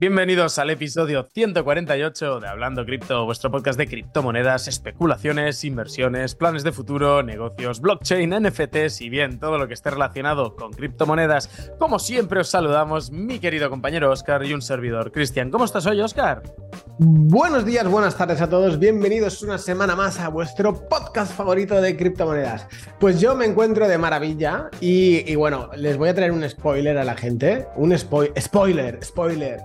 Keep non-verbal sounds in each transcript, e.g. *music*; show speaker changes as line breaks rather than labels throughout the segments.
Bienvenidos al episodio 148 de Hablando Cripto, vuestro podcast de criptomonedas, especulaciones, inversiones, planes de futuro, negocios, blockchain, NFTs y bien, todo lo que esté relacionado con criptomonedas. Como siempre os saludamos mi querido compañero Oscar y un servidor Cristian. ¿Cómo estás hoy, Oscar?
Buenos días, buenas tardes a todos. Bienvenidos una semana más a vuestro podcast favorito de criptomonedas. Pues yo me encuentro de maravilla y, bueno, les voy a traer un spoiler a la gente. Un spoiler, spoiler, spoiler.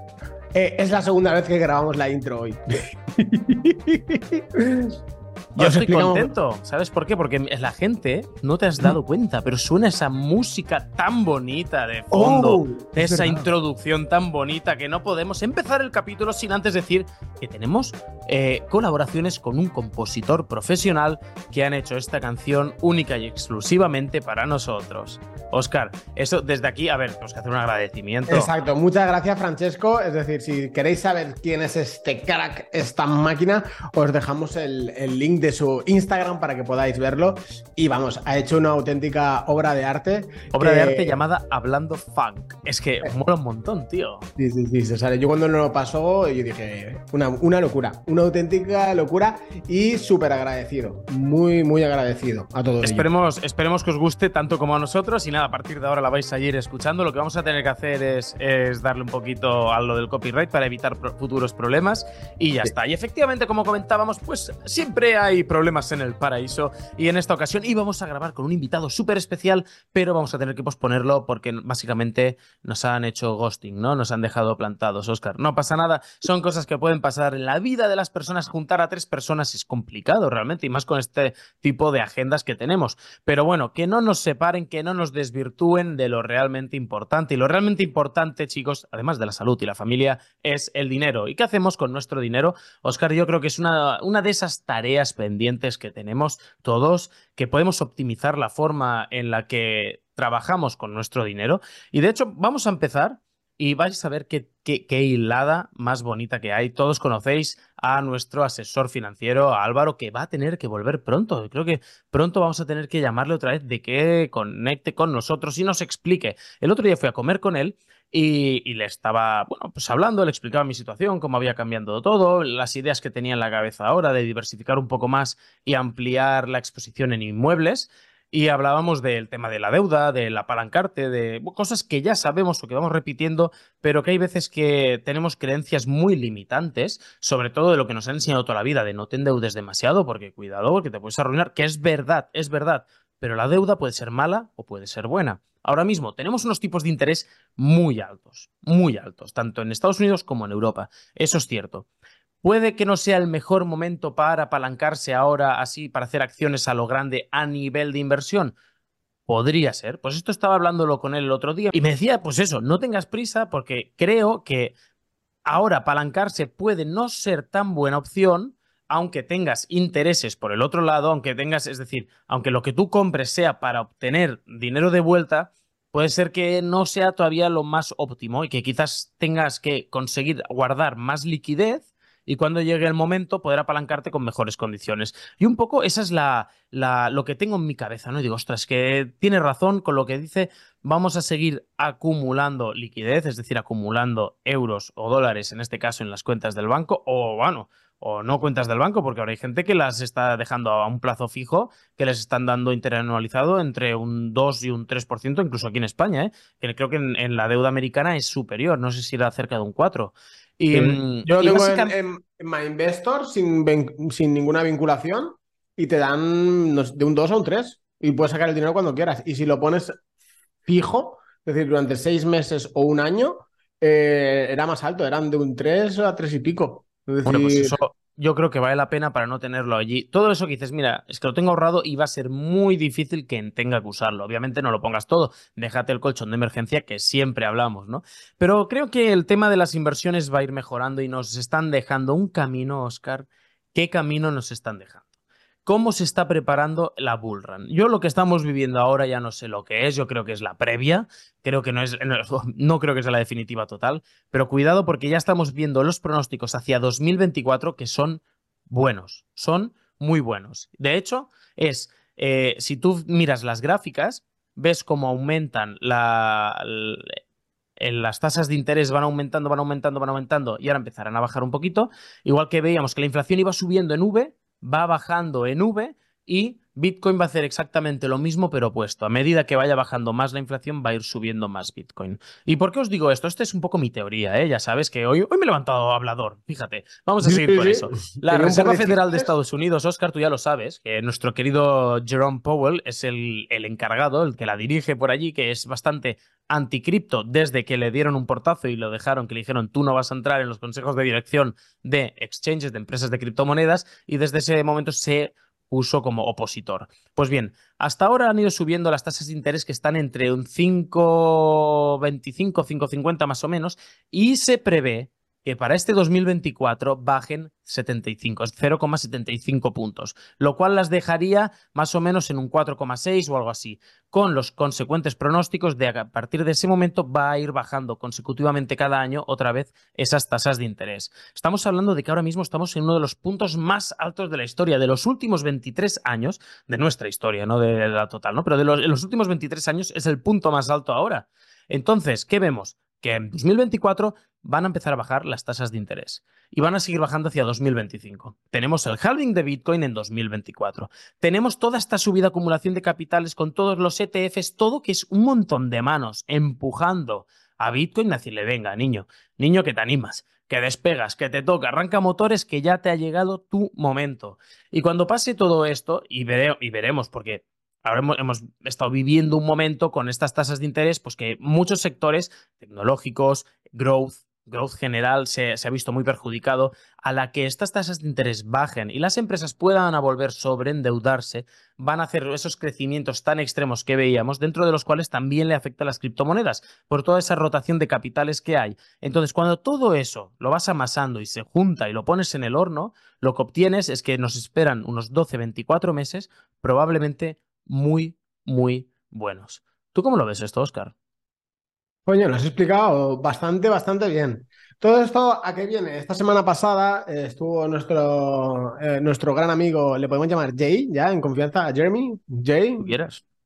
Eh, es la segunda vez que grabamos la intro hoy. *laughs*
Yo estoy contento. ¿Sabes por qué? Porque la gente no te has dado cuenta, pero suena esa música tan bonita de fondo,
Oh, es
esa
verdad.
introducción tan bonita que no podemos empezar el capítulo sin antes decir que tenemos eh, colaboraciones con un compositor profesional que han hecho esta canción única y exclusivamente para nosotros. Oscar, eso desde aquí, a ver, tenemos que hacer un agradecimiento.
Exacto, muchas gracias Francesco. Es decir, si queréis saber quién es este crack, esta máquina, os dejamos el, el link de su Instagram para que podáis verlo. Y vamos, ha hecho una auténtica obra de arte.
Obra de arte llamada Hablando Funk. Es que mola un montón, tío.
Sí, sí, sí, se sale. Yo cuando no lo pasó, yo dije, una, una locura, una auténtica locura y súper agradecido, muy, muy agradecido a todos. ello.
Esperemos, esperemos que os guste tanto como a nosotros y nada, a partir de ahora la vais a ir escuchando. Lo que vamos a tener que hacer es, es darle un poquito a lo del copyright para evitar pro- futuros problemas y ya
Sí.
está. Y efectivamente, como comentábamos, pues siempre hay problemas en el paraíso y en esta ocasión íbamos a grabar con un invitado súper especial, pero vamos a tener que posponerlo porque básicamente nos han hecho ghosting, ¿no? Nos han dejado plantados, Oscar. No pasa nada, son cosas que pueden pasar en la vida de las personas. Juntar a tres personas es complicado realmente y más con este tipo de agendas que tenemos. Pero bueno, que no nos separen, que no nos desvirtúen de lo realmente importante. Y lo realmente importante, chicos, además de la salud y la familia, es el dinero. ¿Y qué hacemos con nuestro dinero? Oscar, yo creo que es una, una de esas tareas pendientes que tenemos todos, que podemos optimizar la forma en la que trabajamos con nuestro dinero. Y de hecho, vamos a empezar y vais a ver qué, hilada más bonita que hay. Todos conocéis a nuestro asesor financiero, Álvaro, que va a tener que volver pronto. Creo que pronto vamos a tener que llamarle otra vez de que conecte con nosotros y nos explique. El otro día fui a comer con él y, le estaba, bueno, pues hablando, le explicaba mi situación, cómo había cambiado todo, las ideas que tenía en la cabeza ahora de diversificar un poco más y ampliar la exposición en inmuebles. Y hablábamos del tema de la deuda, del apalancarte, de cosas que ya sabemos o que vamos repitiendo, pero que hay veces que tenemos creencias muy limitantes, sobre todo de lo que nos han enseñado toda la vida, de no te endeudes demasiado, porque cuidado, porque te puedes arruinar, que es verdad, es verdad, pero la deuda puede ser mala o puede ser buena. Ahora mismo tenemos unos tipos de interés muy altos, muy altos, tanto en Estados Unidos como en Europa. Eso es cierto. Puede que no sea el mejor momento para apalancarse ahora así, para hacer acciones a lo grande a nivel de inversión. Podría ser. Pues esto estaba hablándolo con él el otro día y me decía, pues eso, no tengas prisa porque creo que ahora apalancarse puede no ser tan buena opción, aunque tengas intereses por el otro lado, aunque tengas, es decir, aunque lo que tú compres sea para obtener dinero de vuelta, puede ser que no sea todavía lo más óptimo y que quizás tengas que conseguir guardar más liquidez y cuando llegue el momento poder apalancarte con mejores condiciones. Y un poco esa es la, la, lo que tengo en mi cabeza, ¿no? Y digo, ostras, que tiene razón con lo que dice, vamos a seguir acumulando liquidez, es decir, acumulando euros o dólares, en este caso en las cuentas del banco, o bueno, o no cuentas del banco, porque ahora hay gente que las está dejando a un plazo fijo, que les están dando interanualizado entre un 2 y un 3%, incluso aquí en España, ¿eh? que creo que en, en la deuda americana es superior, no sé si era cerca de un 4. Y, mm,
Yo lo
y
tengo en,
básicamente-
en- en MyInvestor sin, ninguna vinculación y te dan de un 2 a un 3 y puedes sacar el dinero cuando quieras. Y si lo pones fijo, es decir, durante seis meses o un año, eh, era más alto, eran de un 3 a 3 y pico. Es
Bueno, pues eso yo creo que vale la pena para no tenerlo allí. Todo eso que dices, mira, es que lo tengo ahorrado y va a ser muy difícil que tenga que usarlo. Obviamente no lo pongas todo, déjate el colchón de emergencia que siempre hablamos, ¿no? Pero creo que el tema de las inversiones va a ir mejorando y nos están dejando un camino, Oscar. ¿Qué camino nos están dejando? ¿Cómo se está preparando la Bull Run? Yo lo que estamos viviendo ahora ya no sé lo que es, yo creo que es la previa, creo que no es, no, *laughs* creo que sea la definitiva total, pero cuidado porque ya estamos viendo los pronósticos hacia 2024 que son buenos, son muy buenos. De hecho, es, eh, si tú miras las gráficas, ves cómo aumentan la, las tasas de interés van aumentando, van aumentando, van aumentando y ahora empezarán a bajar un poquito. Igual que veíamos que la inflación iba subiendo en V, va bajando en V y Bitcoin va a hacer exactamente lo mismo, pero opuesto. A medida que vaya bajando más la inflación, va a ir subiendo más Bitcoin. ¿Y por qué os digo esto? Esta es un poco mi teoría, ¿eh? Ya sabes que hoy, hoy me he levantado hablador. Fíjate, vamos a seguir con eso. La Reserva Federal de Estados Unidos, Oscar, tú ya lo sabes, que nuestro querido Jerome Powell es el, el encargado, el que la dirige por allí, que es bastante anticripto desde que le dieron un portazo y lo dejaron, que le dijeron tú no vas a entrar en los consejos de dirección de exchanges, de empresas de criptomonedas, y desde ese momento se puso como opositor. Pues bien, hasta ahora han ido subiendo las tasas de interés que están entre un 5,25, 5,50 más o menos, y se prevé que para este 2024 bajen 75, 0,75 puntos, lo cual las dejaría más o menos en un 4,6 o algo así, con los consecuentes pronósticos de a partir de ese momento va a ir bajando consecutivamente cada año otra vez esas tasas de interés. Estamos hablando de que ahora mismo estamos en uno de los puntos más altos de la historia, de los últimos 23 años, de nuestra historia, no de la total, ¿no? Pero de los, de los últimos 23 años es el punto más alto ahora. Entonces, ¿qué vemos? Que en 2024 van a empezar a bajar las tasas de interés y van a seguir bajando hacia 2025. Tenemos el halving de Bitcoin en 2024. Tenemos toda esta subida acumulación de capitales con todos los ETFs, todo que es un montón de manos empujando a Bitcoin a decirle, venga, niño, niño que te animas, que despegas, que te toca, arranca motores, que ya te ha llegado tu momento. Y cuando pase todo esto, y, y veremos, porque ahora hemos, estado viviendo un momento con estas tasas de interés, pues que muchos sectores tecnológicos, growth, growth general se, ha visto muy perjudicado, a la que estas tasas de interés bajen y las empresas puedan a volver sobre endeudarse, van a hacer esos crecimientos tan extremos que veíamos, dentro de los cuales también le afecta a las criptomonedas, por toda esa rotación de capitales que hay. Entonces, cuando todo eso lo vas amasando y se junta y lo pones en el horno, lo que obtienes es que nos esperan unos 12-24 meses, probablemente muy, muy buenos. ¿Tú cómo lo ves esto, Oscar?
Coño, lo has explicado bastante, bastante bien. Todo esto, ¿a qué viene? Esta semana pasada eh, estuvo nuestro, eh, nuestro gran amigo, le podemos llamar Jay, ya en confianza, Jeremy, Jay.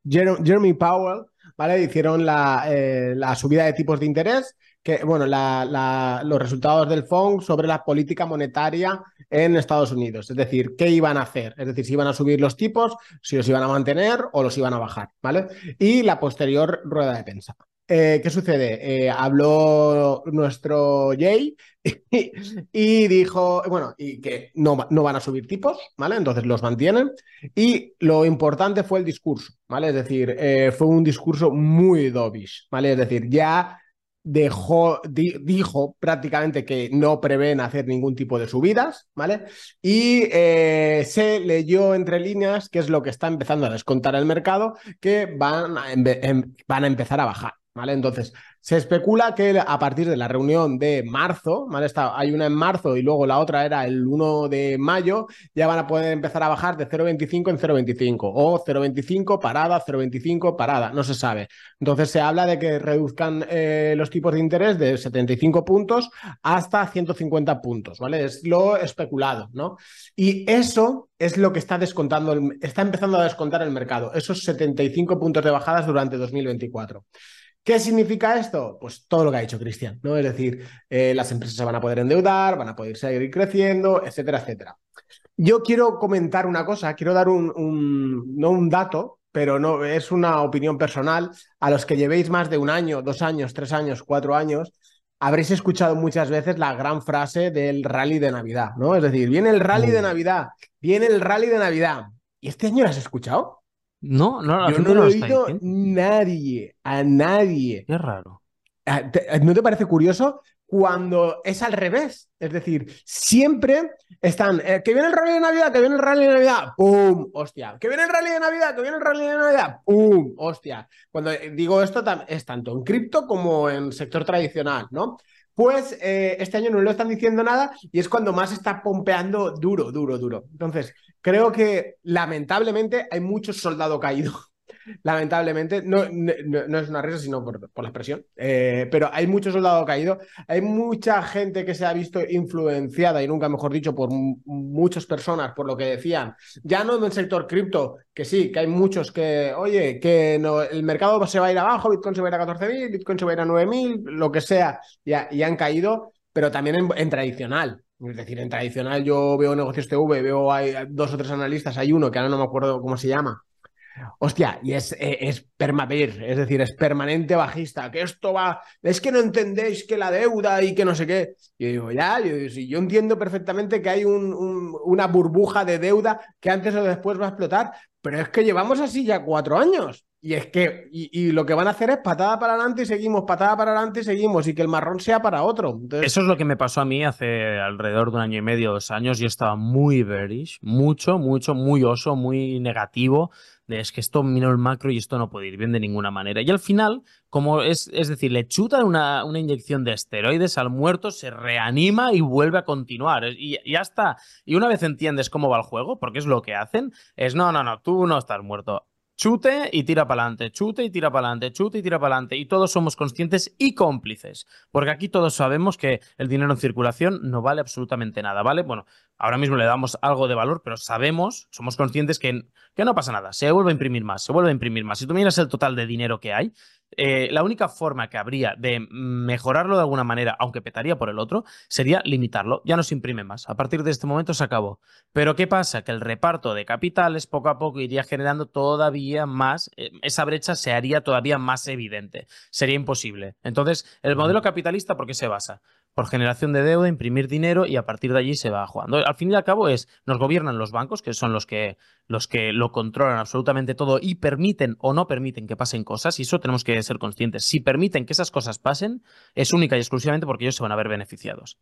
Jeremy Powell, ¿vale? Hicieron la, eh, la subida de tipos de interés que, bueno, los resultados del FONC sobre la política monetaria en Estados Unidos. Es decir, qué iban a hacer. Es decir, si iban a subir los tipos, si los iban a mantener o los iban a bajar, ¿vale? Y la posterior rueda de prensa. Eh, ¿Qué sucede? Eh, habló nuestro Jay *laughs* y, dijo, bueno, y que no, no, van a subir tipos, ¿vale? Entonces los mantienen. Y lo importante fue el discurso, ¿vale? Es decir, eh, fue un discurso muy dovish, ¿vale? Es decir, ya dejó, dijo prácticamente que no prevén hacer ningún tipo de subidas, ¿vale? Y eh, se leyó entre líneas, que es lo que está empezando a descontar el mercado, que van em, van a empezar a bajar, Entonces, se especula que a partir de la reunión de marzo, hay una en marzo y luego la otra era el 1 de mayo, ya van a poder empezar a bajar de 0,25 en 0,25 o 0,25 parada, 0,25 parada, no se sabe. Entonces se habla de que reduzcan eh, los tipos de interés de 75 puntos hasta 150 puntos, ¿vale? Es lo especulado, ¿no? Y eso es lo que está descontando, está empezando a descontar el mercado, esos 75 puntos de bajadas durante 2024. ¿Qué significa esto? Pues todo lo que ha dicho Cristian, ¿no? Es decir, eh, las empresas se van a poder endeudar, van a poder seguir creciendo, etcétera, etcétera. Yo quiero comentar una cosa, quiero dar un, no un dato, pero no es una opinión personal. A los que llevéis más de un año, dos años, tres años, cuatro años, habréis escuchado muchas veces la gran frase del rally de Navidad, ¿no? Es decir, viene el rally de Navidad, viene el rally de Navidad. ¿Y este año lo has escuchado?
No, no,
Yo no lo he oído nadie, a nadie.
Qué raro.
Ah, ¿No te parece curioso? Cuando es al revés. Es decir, siempre están. Eh, que viene el rally de Navidad, que viene el rally de Navidad, ¡pum! Hostia. Que viene el rally de Navidad, que viene el rally de Navidad, ¡pum! Hostia. Cuando digo esto, es tanto en cripto como en sector tradicional, ¿no? Pues eh, este año no lo están diciendo nada y es cuando más está pompeando duro, duro, duro. Entonces, creo que lamentablemente hay mucho soldado caído. Lamentablemente. No, no, es una risa, sino por, la expresión. Eh, pero hay mucho soldado caído. Hay mucha gente que se ha visto influenciada, y nunca mejor dicho, por muchas personas, por lo que decían. Ya no en el sector cripto, que sí, que hay muchos que, oye, que no, el mercado se va a ir abajo, Bitcoin se va a ir a 14.000, Bitcoin se va a ir a 9.000, lo que sea, y, han caído, pero también en tradicional. Es decir, en tradicional yo veo negocios TV, veo hay dos o tres analistas, hay uno que ahora no me acuerdo cómo se llama. Hostia, y es, eh, es es decir, es permanente bajista, que esto va, es que no entendéis que la deuda y que no sé qué. Yo digo, ya, yo, yo entiendo perfectamente que hay una burbuja de deuda que antes o después va a explotar, pero es que llevamos así ya cuatro años. Y es que, y, lo que van a hacer es patada para adelante y seguimos, patada para adelante y seguimos, y que el marrón sea para otro.
Eso es lo que me pasó a mí hace alrededor de un año y medio, dos años. Yo estaba muy bearish, mucho, mucho, muy oso, muy negativo. De es que esto mira el macro y esto no puede ir bien de ninguna manera. Y al final, como es, es decir, le chutan una, una inyección de esteroides al muerto, se reanima y vuelve a continuar. Y ya está. Y una vez entiendes cómo va el juego, porque es lo que hacen, es no, no, no, tú no estás muerto chute y tira para adelante, chute y tira para adelante, chute y tira para adelante. Y todos somos conscientes y cómplices, porque aquí todos sabemos que el dinero en circulación no vale absolutamente nada, ¿vale? Bueno, ahora mismo le damos algo de valor, pero sabemos, somos conscientes que, que no pasa nada, se vuelve a imprimir más, se vuelve a imprimir más. Si tú miras el total de dinero que hay, eh, la única forma que habría de mejorarlo de alguna manera, aunque petaría por el otro, sería limitarlo. Ya no se imprime más. A partir de este momento se acabó. Pero ¿qué pasa? Que el reparto de capitales poco a poco iría generando todavía más, eh, esa brecha se haría todavía más evidente. Sería imposible. Entonces, el modelo capitalista, ¿por qué se basa? Por generación de deuda, imprimir dinero y a partir de allí se va jugando. Al fin y al cabo es, nos gobiernan los bancos, que son los que, los que lo controlan absolutamente todo y permiten o no permiten que pasen cosas, y eso tenemos que ser conscientes. Si permiten que esas cosas pasen, es única y exclusivamente porque ellos se van a ver beneficiados.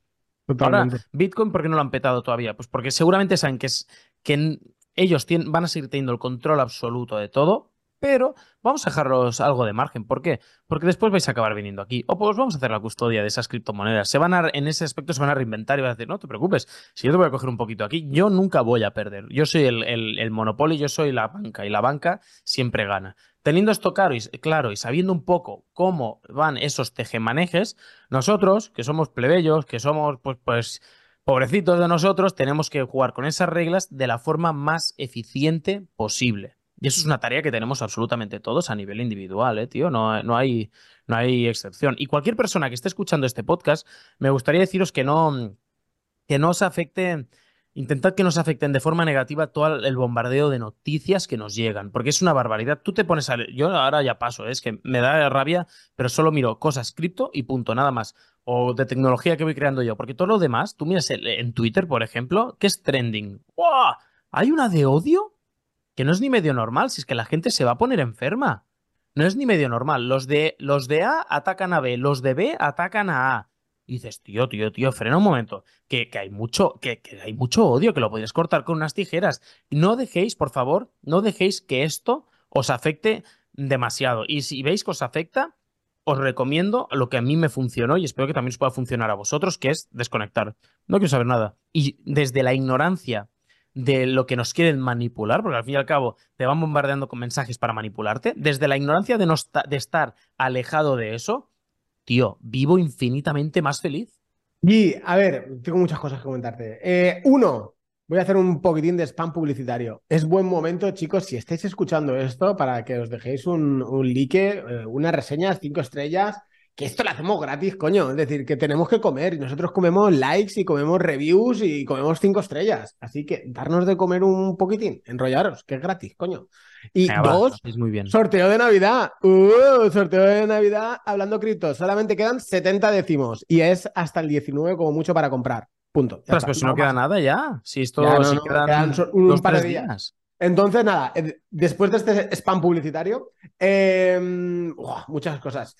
Ahora, Bitcoin, ¿por qué no lo han petado todavía? Pues porque seguramente saben que, es, que ellos tienen, van a seguir teniendo el control absoluto de todo, pero vamos a dejarlos algo de margen. ¿Por qué? Porque después vais a acabar viniendo aquí. O pues vamos a hacer la custodia de esas criptomonedas. Se van a, en ese aspecto se van a reinventar y van a decir, no te preocupes, si yo te voy a coger un poquito aquí, yo nunca voy a perder. Yo soy el, el, monopolio, yo soy la banca y la banca siempre gana. Teniendo esto claro y, claro y sabiendo un poco cómo van esos tejemanejes, nosotros, que somos plebeyos, que somos pues, pues pobrecitos de nosotros, tenemos que jugar con esas reglas de la forma más eficiente posible. Y eso es una tarea que tenemos absolutamente todos a nivel individual, ¿eh, tío? No, no, hay, no hay excepción. Y cualquier persona que esté escuchando este podcast, me gustaría deciros que no, que no os afecte, intentad que no os afecten de forma negativa todo el bombardeo de noticias que nos llegan, porque es una barbaridad. Tú te pones a... Yo ahora ya paso, ¿eh? es que me da rabia, pero solo miro cosas cripto y punto, nada más. O de tecnología que voy creando yo, porque todo lo demás, tú miras en Twitter, por ejemplo, que es trending. ¡Wow! ¿Hay una de odio? Que no es ni medio normal, si es que la gente se va a poner enferma. No es ni medio normal. Los de, los de A atacan a B, los de B atacan a A. Y dices, tío, tío, tío, frena un momento, que, que hay mucho, que, que, hay mucho odio, que lo podéis cortar con unas tijeras. No dejéis, por favor, no dejéis que esto os afecte demasiado. Y si veis que os afecta, os recomiendo lo que a mí me funcionó y espero que también os pueda funcionar a vosotros, que es desconectar. No quiero saber nada. Y desde la ignorancia de lo que nos quieren manipular, porque al fin y al cabo te van bombardeando con mensajes para manipularte, desde la ignorancia de, no de estar alejado de eso, tío, vivo infinitamente más feliz.
Y, a ver, tengo muchas cosas que comentarte. Eh, uno, voy a hacer un poquitín de spam publicitario. Es buen momento, chicos, si estáis escuchando esto, para que os dejéis un, un like, eh, una reseña, cinco estrellas, que esto lo hacemos gratis, coño. Es decir, que tenemos que comer y nosotros comemos likes y comemos reviews y comemos cinco estrellas. Así que darnos de comer un poquitín, enrollaros, que es gratis, coño. Y dos,
muy bien.
sorteo de Navidad. Uh, sorteo de Navidad hablando cripto. Solamente quedan 70 décimos y es hasta el 19 como mucho para comprar. Punto.
pero si no, queda nada ya. Si esto
quedan, un par de días. Entonces, nada, eh, después de este spam publicitario, em, muchas cosas.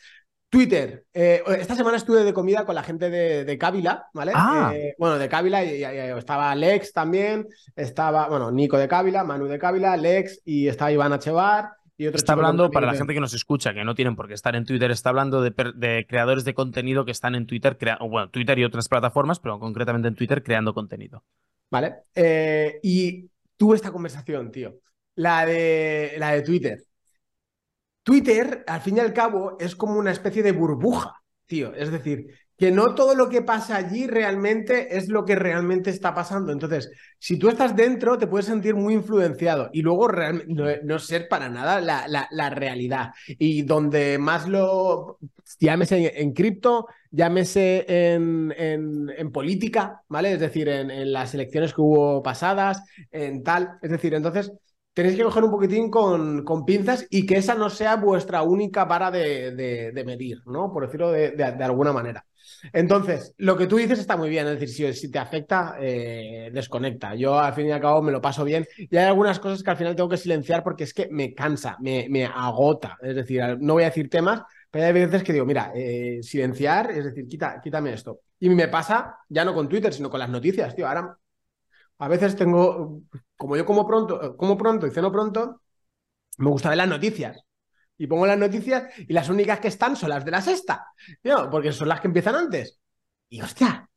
Twitter. Eh, esta semana estuve de comida con la gente de, de Cávila, ¿vale?
Ah.
Eh, bueno, de Cávila y, estaba Lex también, estaba, bueno, Nico de Cávila, Manu de Cávila, Lex y estaba Iván Achevar. Y otro
está hablando, para la gente que nos escucha, que no tienen por qué estar en Twitter, está hablando de, creadores de contenido que están en Twitter, bueno, Twitter y otras plataformas, pero concretamente en Twitter creando contenido.
Vale. Eh, y tuve esta conversación, tío. La de, la de Twitter. Twitter, al fin y al cabo, es como una especie de burbuja, tío. Es decir, que no todo lo que pasa allí realmente es lo que realmente está pasando. Entonces, si tú estás dentro, te puedes sentir muy influenciado y luego realmente no, ser para nada la, realidad. Y donde más lo, llámese en, cripto, llámese en, en, política, ¿vale? Es decir, en, las elecciones que hubo pasadas, en tal. Es decir, entonces tenéis que coger un poquitín con, pinzas y que esa no sea vuestra única vara de, medir, ¿no? Por decirlo de, alguna manera. Entonces, lo que tú dices está muy bien, es decir, si, te afecta, eh, desconecta. Yo al fin y al cabo me lo paso bien y hay algunas cosas que al final tengo que silenciar porque es que me cansa, me, agota. Es decir, no voy a decir temas, pero hay veces que digo, mira, eh, silenciar, es decir, quítame esto. Y me pasa ya no con Twitter, sino con las noticias, tío. Ahora a veces tengo, como yo como pronto, como pronto y ceno pronto, me gusta ver las noticias. Y pongo las noticias y las únicas que están son las de la sexta. Porque son las que empiezan antes. Y hostia,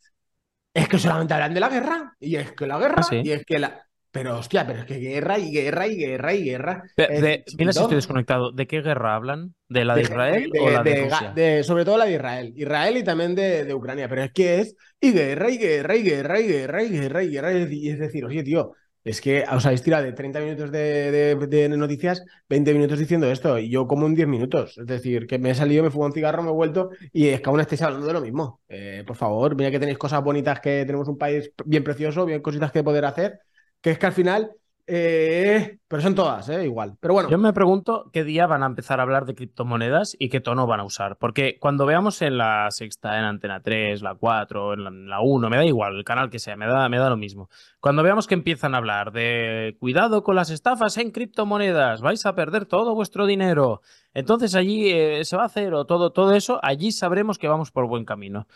es que solamente hablan de la guerra. Y es que la guerra, ah, y es que la. Pero hostia, pero es que guerra y guerra y guerra y guerra.
mira si estoy desconectado. ¿De qué guerra hablan? ¿De la de, Israel o la de,
Rusia? sobre todo la de Israel. Israel y también de, Ucrania. Pero es que es y guerra y guerra y guerra y guerra y guerra y guerra. Y es decir, oye, tío, es que os habéis tirado de 30 minutos de, noticias, 20 minutos diciendo esto, y yo como en 10 minutos. Es decir, que me he salido, me fumo un cigarro, me he vuelto, y es que aún estáis hablando de lo mismo. Eh, por favor, mira que tenéis cosas bonitas, que tenemos un país bien precioso, bien cositas que poder hacer, que es que al final eh, pero son todas, eh, igual. Pero bueno.
Yo me pregunto qué día van a empezar a hablar de criptomonedas y qué tono van a usar. Porque cuando veamos en la sexta, en Antena 3, la 4, en la, 1, me da igual, el canal que sea, me da, me da lo mismo. Cuando veamos que empiezan a hablar de cuidado con las estafas en criptomonedas, vais a perder todo vuestro dinero. Entonces allí eh, se va a hacer o todo, todo eso, allí sabremos que vamos por buen camino.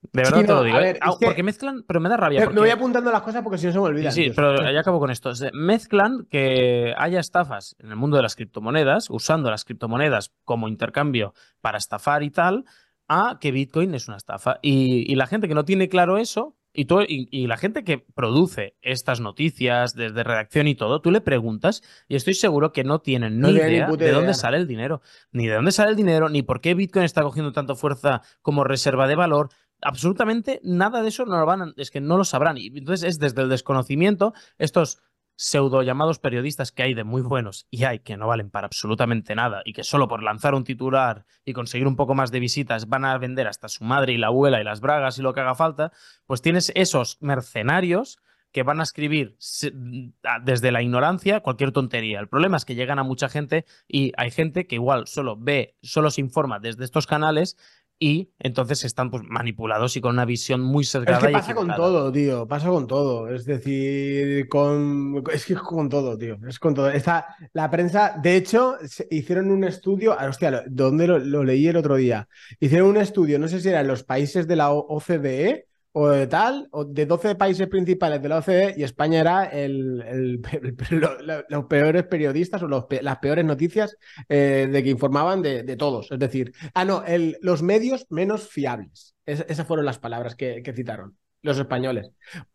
De verdad te lo digo. ¿eh? Ah, porque mezclan, pero me da rabia.
Me voy apuntando las cosas porque si no se me olvidan.
Sí, sí, pero ya acabo con esto. Mezclan que haya estafas en el mundo de las criptomonedas, usando las criptomonedas como intercambio para estafar y tal, a que Bitcoin es una estafa. Y, la gente que no tiene claro eso, y, y, la gente que produce estas noticias desde redacción y todo, tú le preguntas y estoy seguro que no tienen ni idea de dónde sale el dinero, ni de dónde sale el dinero, ni por qué Bitcoin está cogiendo tanto fuerza como reserva de valor, absolutamente nada de eso no lo van es que no lo sabrán. Y entonces es desde el desconocimiento, estos pseudo llamados periodistas que hay de muy buenos y hay que no valen para absolutamente nada y que solo por lanzar un titular y conseguir un poco más de visitas van a vender hasta su madre y la abuela y las bragas y lo que haga falta, pues tienes esos mercenarios que van a escribir desde la ignorancia cualquier tontería. El problema es que llegan a mucha gente y hay gente que igual solo ve, solo se informa desde estos canales y entonces están pues, manipulados y con una visión muy cercana.
Es que pasa con todo, tío, pasa con todo. Es decir, con... es que es con todo, tío, es con todo. Está la prensa, de hecho, hicieron un estudio, ah, hostia, ¿dónde lo, lo, leí el otro día? Hicieron un estudio, no sé si era en los países de la OCDE o de tal, o de 12 países principales de la OCDE y España era el, *laughs* los peores periodistas o las peores noticias eh, de que informaban de, todos. Es decir, ah, no, los medios menos fiables. esas fueron las palabras que, citaron los españoles.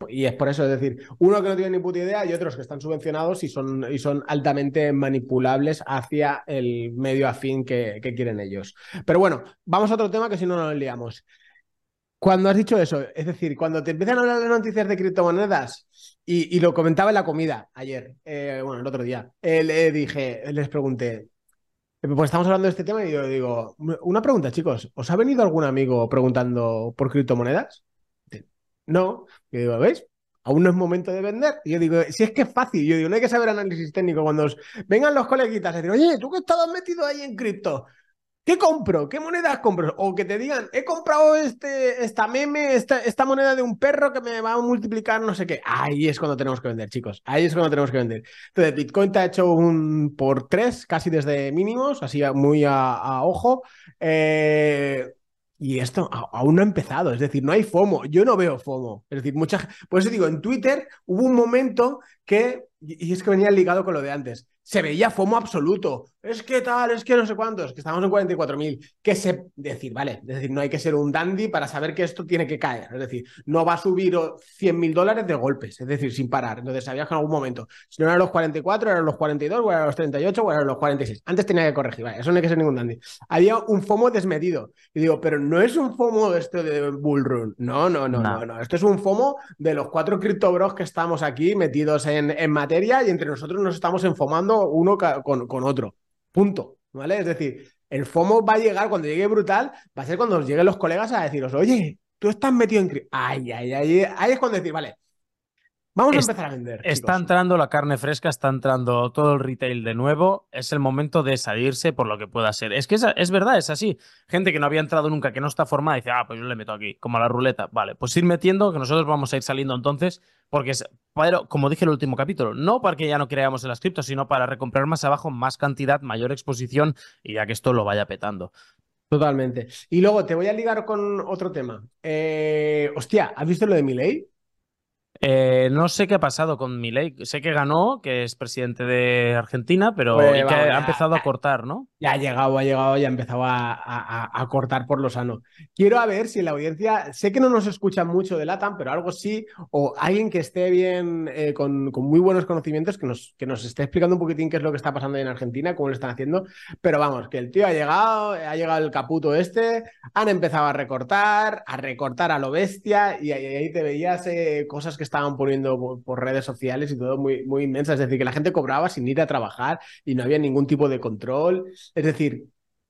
Y es por eso, es decir, uno que no tiene ni puta idea y otros que están subvencionados y son, y son altamente manipulables hacia el medio afín que, que, quieren ellos. Pero bueno, vamos a otro tema que si no nos liamos. Cuando has dicho eso, es decir, cuando te empiezan a hablar de noticias de criptomonedas, y, lo comentaba en la comida ayer, eh, bueno, el otro día, eh, le dije, les pregunté, pues estamos hablando de este tema y yo digo, una pregunta, chicos, ¿os ha venido algún amigo preguntando por criptomonedas? No, y digo, ¿veis? Aún no es momento de vender. Y yo digo, si es que es fácil, yo digo, no hay que saber análisis técnico. Cuando vengan los coleguitas y decir, oye, ¿tú que estabas metido ahí en cripto? ¿Qué compro? ¿Qué monedas compro? O que te digan, he comprado este, esta meme, esta, esta moneda de un perro que me va a multiplicar no sé qué. Ahí es cuando tenemos que vender, chicos. Ahí es cuando tenemos que vender. Entonces, Bitcoin te ha hecho un por tres, casi desde mínimos, así muy a, ojo. Eh, y esto aún no ha empezado, es decir, no hay FOMO, yo no veo FOMO. Es decir, mucha Por eso digo, en Twitter hubo un momento que, y es que venía ligado con lo de antes, se veía FOMO absoluto. Es que tal, es que no sé cuántos, que estamos en 44.000. Que se. Decir, vale, es decir, no hay que ser un dandy para saber que esto tiene que caer. Es decir, no va a subir 100.000 dólares de golpes, es decir, sin parar. Entonces sabías que en algún momento, si no eran los 44, eran los 42, o eran los 38, o eran los 46. Antes tenía que corregir, vale, eso no hay que ser ningún dandy. Había un FOMO desmedido. Y digo, pero no es un FOMO esto de Bullrun. No, no, no, no, no. Esto es un FOMO de los cuatro criptobros que estamos aquí metidos en, en materia y entre nosotros nos estamos enfomando uno con, otro. Punto. ¿Vale? Es decir, el FOMO va a llegar cuando llegue brutal, va a ser cuando lleguen los colegas a deciros, oye, tú estás metido en... Ay, ay, ay, ahí es cuando decir, vale, Vamos a empezar a vender.
Está entrando la carne fresca, está entrando todo el retail de nuevo. Es el momento de salirse por lo que pueda ser. Es que es, verdad, es así. Gente que no había entrado nunca, que no está formada, dice, ah, pues yo le meto aquí, como a la ruleta. Vale, pues ir metiendo, que nosotros vamos a ir saliendo entonces, porque es, pero, como dije en el último capítulo, no para que ya no creamos en las criptos, sino para recomprar más abajo, más cantidad, mayor exposición y ya que esto lo vaya petando.
Totalmente. Y luego te voy a ligar con otro tema. Eh, hostia, ¿has visto lo de mi ley?
Eh, no sé qué ha pasado con Milei. Sé que ganó, que es presidente de Argentina, pero pues que ha empezado a cortar, ¿no?
Ya ha llegado, ha llegado y ha empezado a, cortar por lo sano. Quiero a ver si la audiencia, sé que no nos escucha mucho de LATAM, pero algo sí, o alguien que esté bien, eh, con, muy buenos conocimientos, que nos, que nos esté explicando un poquitín qué es lo que está pasando en Argentina, cómo lo están haciendo. Pero vamos, que el tío ha llegado, ha llegado el caputo este, han empezado a recortar, a recortar a lo bestia, y ahí, te veías eh, cosas que estaban poniendo por, redes sociales y todo muy, muy inmensas. Es decir, que la gente cobraba sin ir a trabajar y no había ningún tipo de control. Es decir,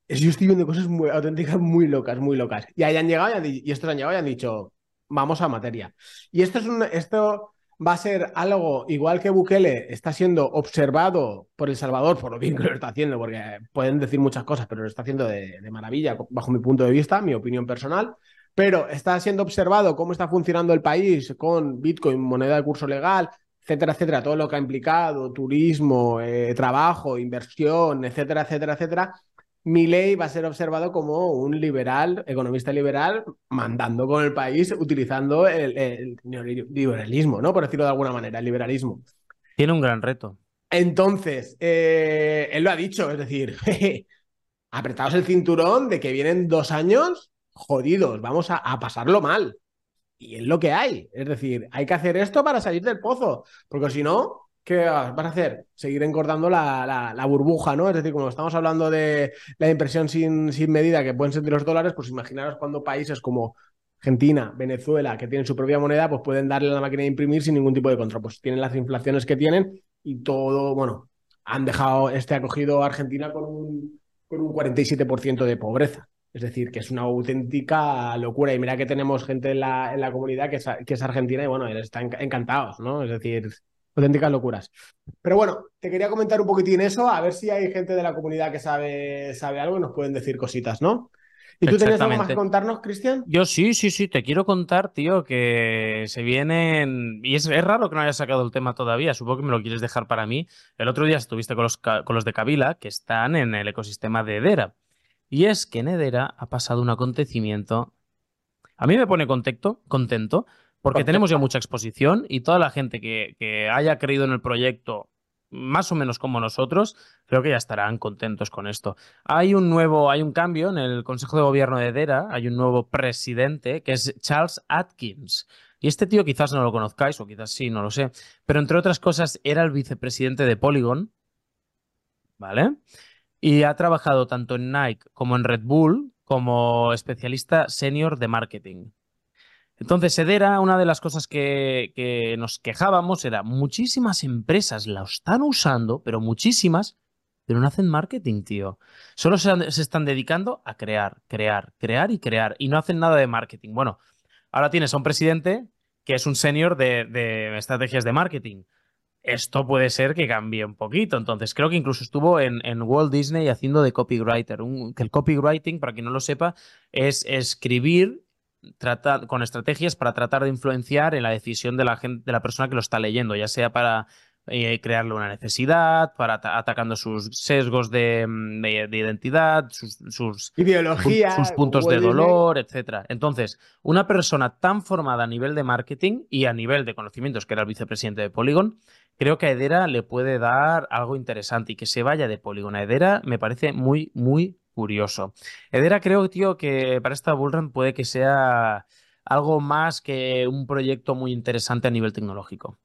yo estoy viendo cosas muy auténticas, muy locas, muy locas. Y hayan llegado y, estos han llegado y han dicho, vamos a materia. Y esto es un, esto va a ser algo igual que Bukele está siendo observado por El Salvador, por lo bien que lo está haciendo, porque pueden decir muchas cosas, pero lo está haciendo de, de maravilla, bajo mi punto de vista, mi opinión personal pero está siendo observado cómo está funcionando el país con Bitcoin, moneda de curso legal, etcétera, etcétera, todo lo que ha implicado, turismo, eh, trabajo, inversión, etcétera, etcétera, etcétera, ley va a ser observado como un liberal, economista liberal, mandando con el país, utilizando el, liberalismo, ¿no? Por decirlo de alguna manera, el liberalismo.
Tiene un gran reto.
Entonces, eh, él lo ha dicho, es decir, *laughs* apretados el cinturón de que vienen dos años jodidos, vamos a, pasarlo mal. Y es lo que hay. Es decir, hay que hacer esto para salir del pozo, porque si no, ¿qué vas a hacer? Seguir engordando la, la, burbuja, ¿no? Es decir, como estamos hablando de la impresión sin, sin medida que pueden de los dólares, pues imaginaros cuando países como Argentina, Venezuela, que tienen su propia moneda, pues pueden darle a la máquina de imprimir sin ningún tipo de control. Pues tienen las inflaciones que tienen y todo, bueno, han dejado, este acogido a Argentina con un, con un 47% de pobreza. Es decir, que es una auténtica locura. Y mira que tenemos gente en la, en la comunidad que es, que es, argentina y bueno, están encantados, ¿no? Es decir, auténticas locuras. Pero bueno, te quería comentar un poquitín eso, a ver si hay gente de la comunidad que sabe, sabe algo y nos pueden decir cositas, ¿no? ¿Y tú tienes algo más que contarnos, Cristian?
Yo sí, sí, sí, te quiero contar, tío, que se vienen. Y es, es, raro que no hayas sacado el tema todavía, supongo que me lo quieres dejar para mí. El otro día estuviste con los, con los de Kabila, que están en el ecosistema de Edera. Y es que en Edera ha pasado un acontecimiento. A mí me pone contento, contento porque tenemos ya mucha exposición y toda la gente que, haya creído en el proyecto más o menos como nosotros, creo que ya estarán contentos con esto. Hay un nuevo, hay un cambio en el Consejo de Gobierno de Edera, hay un nuevo presidente que es Charles Atkins. Y este tío quizás no lo conozcáis o quizás sí, no lo sé, pero entre otras cosas era el vicepresidente de Polygon, ¿vale? Y ha trabajado tanto en Nike como en Red Bull como especialista senior de marketing. Entonces, Edera, una de las cosas que, nos quejábamos era muchísimas empresas la están usando, pero muchísimas, pero no hacen marketing, tío. Solo se, están dedicando a crear, crear, crear y crear, y no hacen nada de marketing. Bueno, ahora tienes a un presidente que es un senior de estrategias de marketing esto puede ser que cambie un poquito. Entonces, creo que incluso estuvo en, Walt Disney haciendo de copywriter. que el copywriting, para quien no lo sepa, es escribir con estrategias para tratar de influenciar en la decisión de la, gente, de la persona que lo está leyendo, ya sea para, eh, crearle una necesidad, para atacando sus sesgos de, mm, identidad, sus, sus,
ideología,
sus puntos de dolor, etc. Entonces, una persona tan formada a nivel de marketing y a nivel de conocimientos, que era el vicepresidente de Polygon, creo que a Edera le puede dar algo interesante y que se vaya de Polygon a Edera me parece muy, muy curioso. Edera creo, tío, que para esta bullrun puede que sea algo más que un proyecto muy interesante a nivel tecnológico.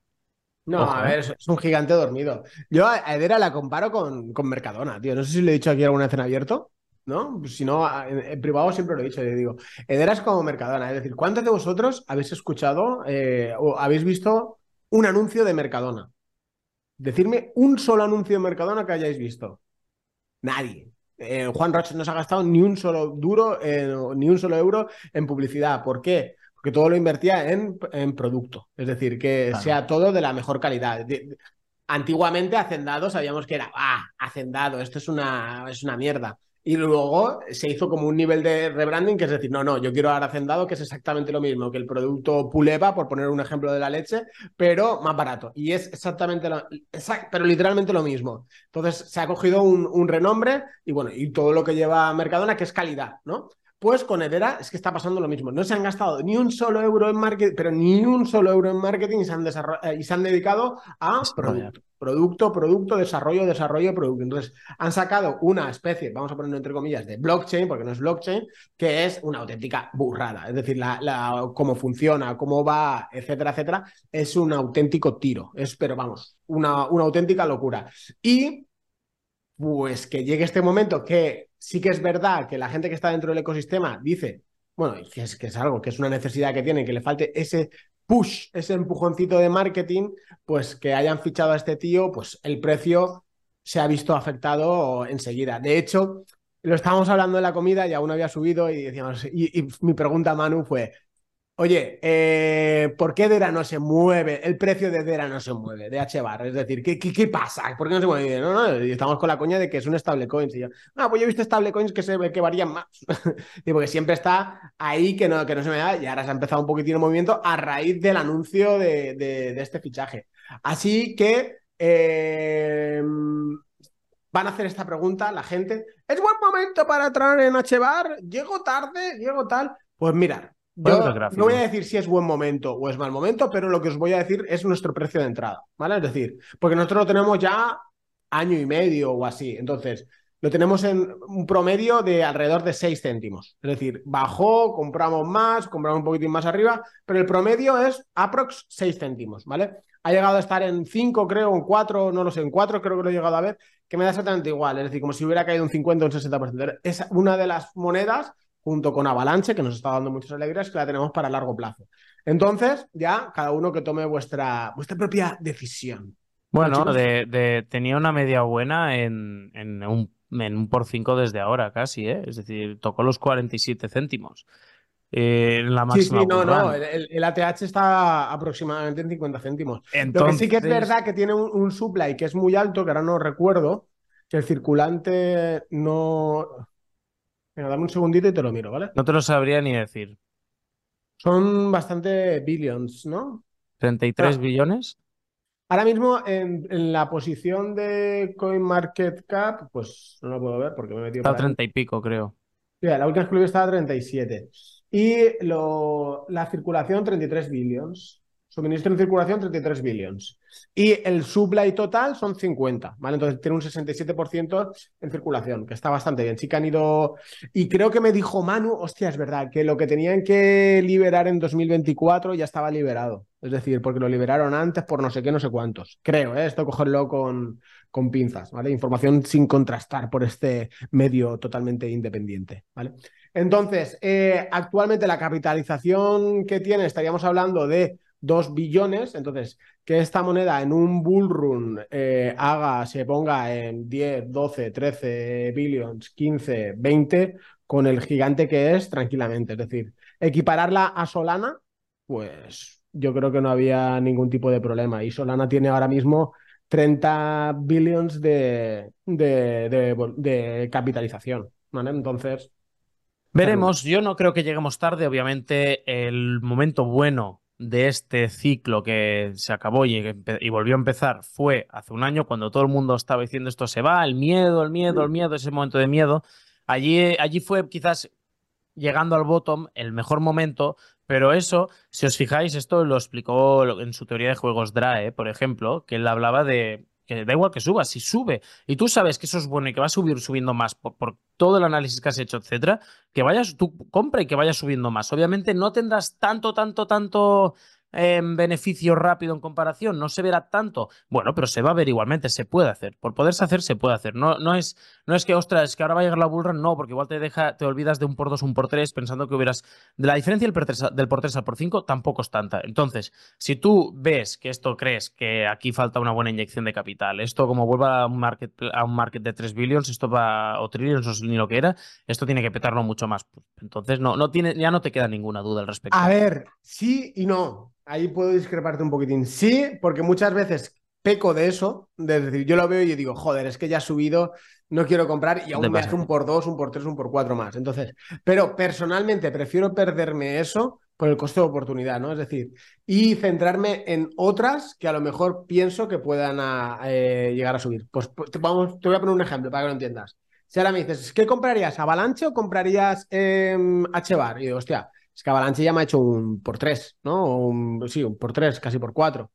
No, a ¿eh? ver, es un gigante dormido. Yo a Edera la comparo con, con Mercadona, tío. No sé si lo he dicho aquí alguna vez en abierto, ¿no? Si no, en, privado siempre lo he dicho. Le digo, Edera es como Mercadona. Es decir, ¿cuántos de vosotros habéis escuchado eh, o habéis visto un anuncio de Mercadona? Decirme un solo anuncio de Mercadona que hayáis visto. Nadie. Eh, Juan Roche no se ha gastado ni un solo duro, ni un solo euro en publicidad. ¿Por qué? Porque todo lo invertía en, en producto. Es decir, que sea todo de la mejor calidad. antiguamente, Hacendado sabíamos que era, ah, Hacendado, esto es una, es una mierda. Y luego se hizo como un nivel de rebranding, que es decir, no, no, yo quiero dar hacendado, que es exactamente lo mismo que el producto Puleva, por poner un ejemplo de la leche, pero más barato. Y es exactamente lo, pero literalmente lo mismo. Entonces se ha cogido un, un renombre y bueno, y todo lo que lleva Mercadona, que es calidad, ¿no? Pues con Edera es que está pasando lo mismo. No se han gastado ni un solo euro en marketing, pero ni un solo euro en marketing y se han, eh, y se han dedicado a producto, producto, producto, desarrollo, desarrollo, producto. Entonces, han sacado una especie, vamos a ponerlo entre comillas, de blockchain, porque no es blockchain, que es una auténtica burrada. Es decir, la, cómo funciona, cómo va, etcétera, etcétera, es un auténtico tiro. Es, pero vamos, una, una auténtica locura. Y pues que llegue este momento que sí que es verdad que la gente que está dentro del ecosistema dice, bueno, que es, que es algo, que es una necesidad que tiene, que le falte ese push, ese empujoncito de marketing, pues que hayan fichado a este tío, pues el precio se ha visto afectado enseguida. De hecho, lo estábamos hablando en la comida y aún había subido y decíamos, y, y mi pregunta a Manu fue, Oye, eh, ¿por qué Dera no se mueve? El precio de Dera no se mueve, de H-Bar. Es decir, ¿qué, pasa? ¿Por qué no se mueve? No, no, estamos con la coña de que es un stablecoin. Y yo, ah, pues yo he visto stablecoins que, se, que varían más. *laughs* y porque siempre está ahí que no, que se me da y ahora se ha empezado un poquitín el movimiento a raíz del anuncio de, de, este fichaje. Así que eh, van a hacer esta pregunta la gente. ¿Es buen momento para entrar en H-Bar? ¿Llego tarde? ¿Llego tal? Pues mirar, no voy a decir si es buen momento o es mal momento, pero lo que os voy a decir es nuestro precio de entrada, ¿vale? Es decir, porque nosotros lo tenemos ya año y medio o así. Entonces, lo tenemos en un promedio de alrededor de 6 céntimos. Es decir, bajó, compramos más, compramos un poquitín más arriba, pero el promedio es aprox 6 céntimos, ¿vale? Ha llegado a estar en 5, creo, en 4, no lo sé, en 4 creo que lo he llegado a ver, que me da exactamente igual. Es decir, como si hubiera caído un 50 o un 60%. Es una de las monedas junto con Avalanche, que nos está dando muchas alegrías, que la tenemos para largo plazo. Entonces, ya cada uno que tome vuestra, vuestra propia decisión.
Bueno, de, tenía una media buena en, en, un, en un por 5 desde ahora casi, ¿eh? es decir, tocó los 47 céntimos. Eh, en la máxima
sí, sí, no, no, el, ATH está aproximadamente en 50 céntimos. Entonces... Lo que sí que es verdad que tiene un, un supply que es muy alto, que ahora no recuerdo, que el circulante no, Venga, dame un segundito y te lo miro, ¿vale?
No te lo sabría ni decir.
Son bastante billions, ¿no?
¿33 billones?
Ahora mismo en, la posición de CoinMarketCap, pues no lo puedo ver porque me he metido.
Está a 30 y pico, creo.
la última que estaba a 37. Y la circulación, 33 billions. Suministro en circulación, 33 billions. Y el supply total son 50, ¿vale? Entonces tiene un 67% en circulación, que está bastante bien. Sí que han ido... Y creo que me dijo Manu, hostia, es verdad, que lo que tenían que liberar en 2024 ya estaba liberado. Es decir, porque lo liberaron antes por no sé qué, no sé cuántos. Creo, ¿eh? Esto cogerlo con, con pinzas, ¿vale? Información sin contrastar por este medio totalmente independiente, ¿vale? Entonces, eh, actualmente la capitalización que tiene, estaríamos hablando de 2 billones. Entonces, que esta moneda en un bull run eh, haga, se ponga en 10, 12, 13 billions, 15, 20, con el gigante que es, tranquilamente. Es decir, equipararla a Solana, pues yo creo que no había ningún tipo de problema. Y Solana tiene ahora mismo 30 billions de, de, capitalización. ¿vale? Entonces.
Veremos, yo no creo que lleguemos tarde, obviamente el momento bueno de este ciclo que se acabó y, volvió a empezar fue hace un año cuando todo el mundo estaba diciendo esto se va, el miedo, el miedo, el miedo, ese momento de miedo. Allí, allí fue quizás llegando al bottom el mejor momento, pero eso, si os fijáis, esto lo explicó en su teoría de juegos DRAE, por ejemplo, que él hablaba de que da igual que suba, si sube y tú sabes que eso es bueno y que va a subir subiendo más por, por todo el análisis que has hecho, etcétera, que vayas, tú compra y que vaya subiendo más. Obviamente no tendrás tanto, tanto, tanto en beneficio rápido en comparación, no se verá tanto. Bueno, pero se va a ver igualmente, se puede hacer. Por poderse hacer, se puede hacer. No, no, es, no es que, ostras, es que ahora va a llegar la bullrun, no, porque igual te deja, te olvidas de un por dos, un por tres, pensando que hubieras. La diferencia del, por tres al por cinco tampoco es tanta. Entonces, si tú ves que esto crees que aquí falta una buena inyección de capital, esto como vuelva a un market, a un market de 3 billions, esto va, o trillions, o ni lo que era, esto tiene que petarlo mucho más. Entonces, no, no tiene, ya no te queda ninguna duda al respecto.
A ver, sí y no ahí puedo discreparte un poquitín. Sí, porque muchas veces peco de eso, de decir, yo lo veo y digo, joder, es que ya ha subido, no quiero comprar y aún me hace un por dos, un por tres, un por cuatro más. Entonces, pero personalmente prefiero perderme eso por el coste de oportunidad, ¿no? Es decir, y centrarme en otras que a lo mejor pienso que puedan eh, llegar a subir. Pues, pues vamos, te voy a poner un ejemplo para que lo entiendas. Si ahora me dices, ¿qué comprarías? ¿Avalanche o comprarías eh, H-Bar? Y digo, hostia, es que Avalanche ya me ha hecho un por tres, ¿no? sí, un por tres, casi por cuatro.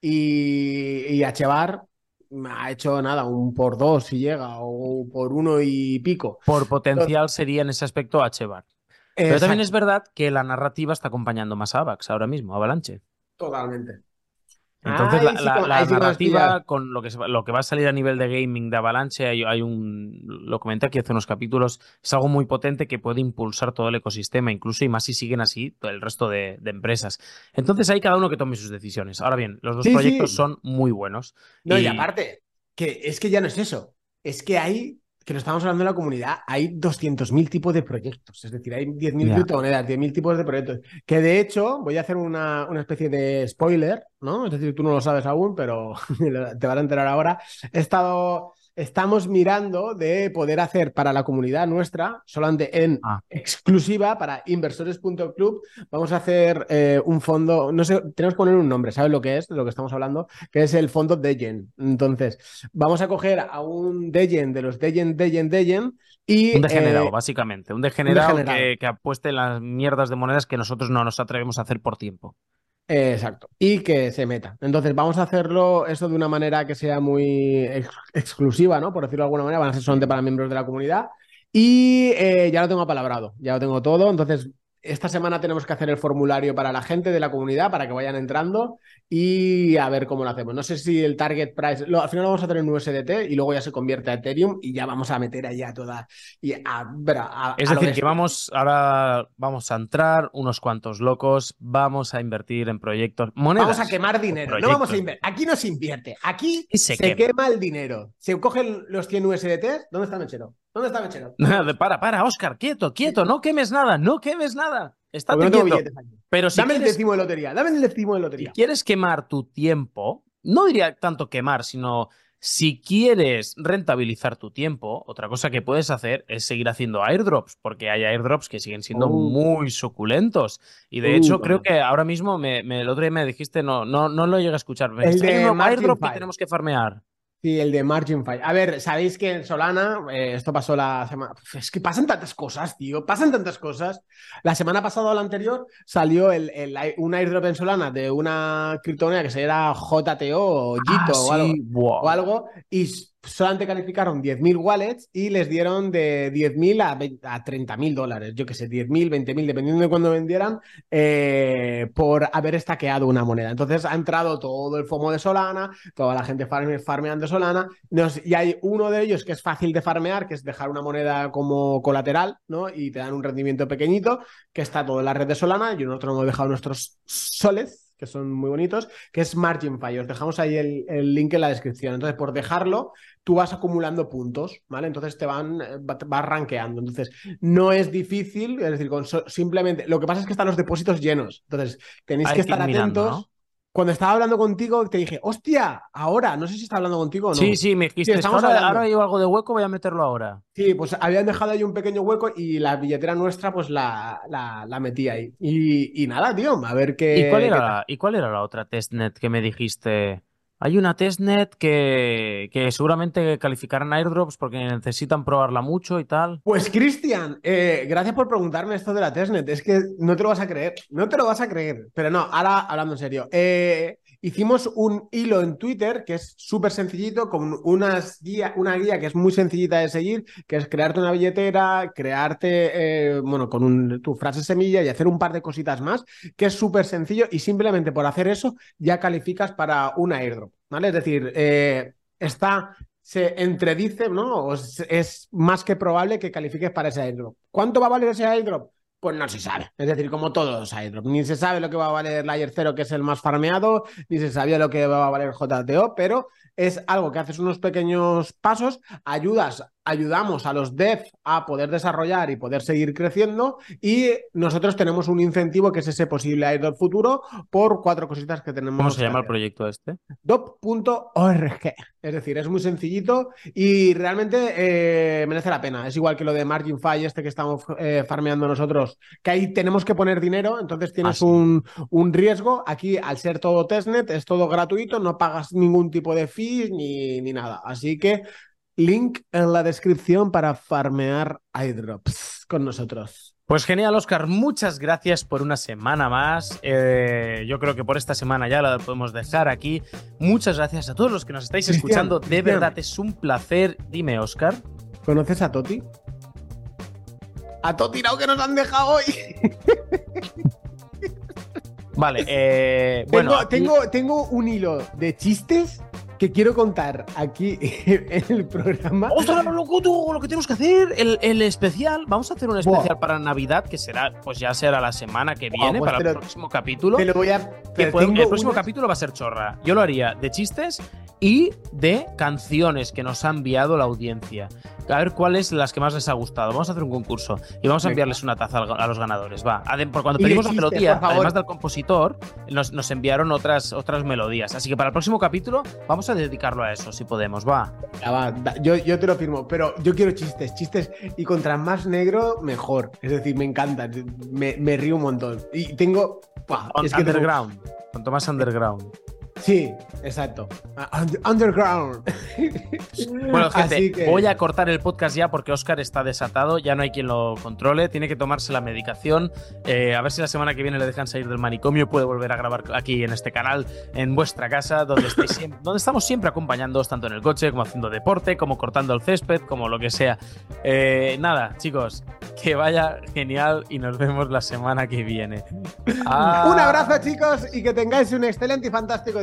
Y, y H-Bar me ha hecho nada, un por dos si llega, o por uno y pico.
Por potencial sería en ese aspecto H-Bar. Pero también es verdad que la narrativa está acompañando más a Avax ahora mismo, Avalanche.
Totalmente.
Entonces, la, narrativa con lo que, lo que va a salir a nivel de gaming de Avalanche, hay, un. Lo comenté aquí hace unos capítulos, es algo muy potente que puede impulsar todo el ecosistema, incluso y más si siguen así el resto de, empresas. Entonces, hay cada uno que tome sus decisiones. Ahora bien, los dos proyectos son muy buenos.
No, y aparte, que es que ya no es eso. Es que hay que lo estamos hablando en la comunidad, hay 200.000 tipos de proyectos. Es decir, hay 10.000 criptomonedas, 10.000 tipos de proyectos. Que de hecho, voy a hacer una, una, especie de spoiler, ¿no? Es decir, tú no lo sabes aún, pero *laughs* te vas a enterar ahora. He estado estamos mirando de poder hacer para la comunidad nuestra, solamente en ah. exclusiva para inversores.club, vamos a hacer eh, un fondo, no sé, tenemos que poner un nombre, ¿sabes lo que es? De lo que estamos hablando, que es el fondo Degen. Entonces, vamos a coger a un Degen de los Degen, Degen, Degen y...
Un degenerado, eh, básicamente, un degenerado, Que, que apueste las mierdas de monedas que nosotros no nos atrevemos a hacer por tiempo
exacto. Y que se meta. Entonces, vamos a hacerlo eso de una manera que sea muy exclusiva, ¿no? Por decirlo de alguna manera, van a ser solamente para miembros de la comunidad. Y eh, ya lo tengo apalabrado, ya lo tengo todo. Entonces, esta semana tenemos que hacer el formulario para la gente de la comunidad para que vayan entrando y a ver cómo lo hacemos. No sé si el target price, al final lo vamos a hacer en USDT y luego ya se convierte a Ethereum y ya vamos a meter allá toda. Y a,
es decir, que vamos, ahora vamos a entrar unos cuantos locos, vamos a invertir en proyectos, monedas.
Vamos a quemar dinero, no vamos a invertir. Aquí no se invierte, aquí se, quema. el dinero. Se cogen los 100 USDT, ¿dónde está Mechero? ¿Dónde está Mechero? *laughs*
para, para, Oscar, quieto, quieto, no quemes nada, no quemes nada. Está Pero
dame el décimo de lotería, dame el décimo de lotería.
Si quieres quemar tu tiempo, no diría tanto quemar, sino si quieres rentabilizar tu tiempo, otra cosa que puedes hacer es seguir haciendo airdrops, porque hay airdrops que siguen siendo uh. muy suculentos. Y de hecho, uh, creo que ahora mismo me, el otro día me dijiste, no, no, no lo llegué a escuchar.
el de
airdrop que tenemos que farmear.
Sí, el de Margin Fight. A ver, sabéis que en Solana, eh, esto pasó la semana. Es que pasan tantas cosas, tío. Pasan tantas cosas. La semana pasada o la anterior salió el, un airdrop en Solana de una criptomoneda que se llama JTO o Jito ah, o, algo, o algo. Y solamente calificaron 10.000 wallets y les dieron de 10.000 a, a 30.000 dólares, yo que sé, 10.000, 20.000, dependiendo de cuándo vendieran, eh, por haber estaqueado una moneda. Entonces ha entrado todo el FOMO de Solana, toda la gente farmeando Solana, y hay uno de ellos que es fácil de farmear, que es dejar una moneda como colateral, ¿no? Y te dan un rendimiento pequeñito, que está todo en la red de Solana, y nosotros hemos dejado nuestros soles, que son muy bonitos, que es MarginFi. Os dejamos ahí el, link en la descripción. Entonces, por dejarlo, tú vas acumulando puntos, ¿vale? Entonces te van, eh, vas rankeando. Entonces, no es difícil, es decir, con simplemente, lo que pasa es que están los depósitos llenos. Entonces, tenéis que estar atentos. Cuando estaba hablando contigo, te dije, hostia, ahora, no sé si está hablando contigo o no.
Sí, sí, me dijiste,
Sí, estamos
ahora, ahora hay algo de hueco, voy a meterlo ahora.
Sí, pues habían dejado ahí un pequeño hueco y la billetera nuestra, pues la, la, la metí ahí. Y, y nada, tío, a ver qué.
¿Y cuál,
qué
era
tal.
la, ¿Y cuál era la otra testnet que me dijiste? Hay una testnet que, que seguramente calificarán airdrops porque necesitan probarla mucho y tal.
Pues Cristian, eh, gracias por preguntarme esto de la testnet. Es que no te lo vas a creer, no te lo vas a creer. Pero no, ahora hablando en serio. Eh, hicimos un hilo en Twitter que es súper sencillito, con unas guía, una guía que es muy sencillita de seguir, que es crearte una billetera, crearte, eh, bueno, con un- tu frase semilla y hacer un par de cositas más, que es súper sencillo y simplemente por hacer eso ya calificas para un airdrop, ¿vale? Es decir, eh, está se entredice, ¿no? O es, es más que probable que califiques para ese airdrop. ¿Cuánto va a valer ese airdrop? Pues no se sabe. Es decir, como todos los airdrops. Ni se sabe lo que va a valer Layer 0, que es el más farmeado, ni se sabía lo que va a valer JTO, pero es algo que haces unos pequeños pasos, ayudas, ayudamos a los devs a poder desarrollar y poder seguir creciendo y nosotros tenemos un incentivo que es ese posible airdrop futuro por cuatro cositas que tenemos.
¿Cómo se llama el proyecto este?
dop.org. Es decir, es muy sencillito y realmente eh, merece la pena. Es igual que lo de Margin este que estamos eh, farmeando nosotros, que ahí tenemos que poner dinero, entonces tienes
Ah,
un, un riesgo. Aquí, al ser todo testnet, es todo gratuito, no pagas ningún tipo de fees ni, ni nada. Así que link en la descripción para farmear airdrops con nosotros.
Pues genial, Oscar. Muchas gracias por una semana más. Eh, yo creo que por esta semana ya la podemos dejar aquí. Muchas gracias a todos los que nos estáis
Cristian,
escuchando. De
Cristian.
verdad, es un placer. Dime, Oscar.
¿Conoces a Toti? A Toti, no, que nos han dejado hoy. *laughs*
Vale, eh, bueno.
tengo,
aquí-
tengo, tengo un hilo de chistes que quiero contar aquí *laughs* en el programa.
¡Ostras, loco, tú, lo que tenemos que hacer! El, el especial. Vamos a hacer un especial para Navidad, que será, pues ya será la semana que viene,
pues
para el próximo capítulo.
Te lo voy a.
que
te tengo
el próximo
unas-
capítulo va a ser chorra. Yo lo haría de chistes y de canciones que nos ha enviado la audiencia. A ver cuáles las que más les ha gustado. Vamos a hacer un concurso y vamos a enviarles una taza a los ganadores. Va. Por cuando pedimos la melodía, además del compositor, nos, nos enviaron otras, otras melodías. Así que para el próximo capítulo vamos a dedicarlo a eso, si podemos. Va.
Ya va, yo, yo te lo firmo, pero yo quiero chistes, chistes. Y contra más negro, mejor. Es decir, me encanta. Me, me río un montón. Y tengo. es que tengo-
underground. Cuanto más underground.
Sí, exacto. Ah, under- Underground. *laughs*
Bueno, gente,
que-
voy a cortar el podcast ya porque Oscar está desatado, ya no hay quien lo controle, tiene que tomarse la medicación. Eh, a ver si la semana que viene le dejan salir del manicomio y puede volver a grabar aquí en este canal, en vuestra casa, donde, estáis siempre, *laughs* donde estamos siempre acompañándoos, tanto en el coche como haciendo deporte, como cortando el césped, como lo que sea. Eh, nada, chicos, que vaya genial y nos vemos la semana que viene.
Un abrazo, chicos, y que tengáis un excelente y fantástico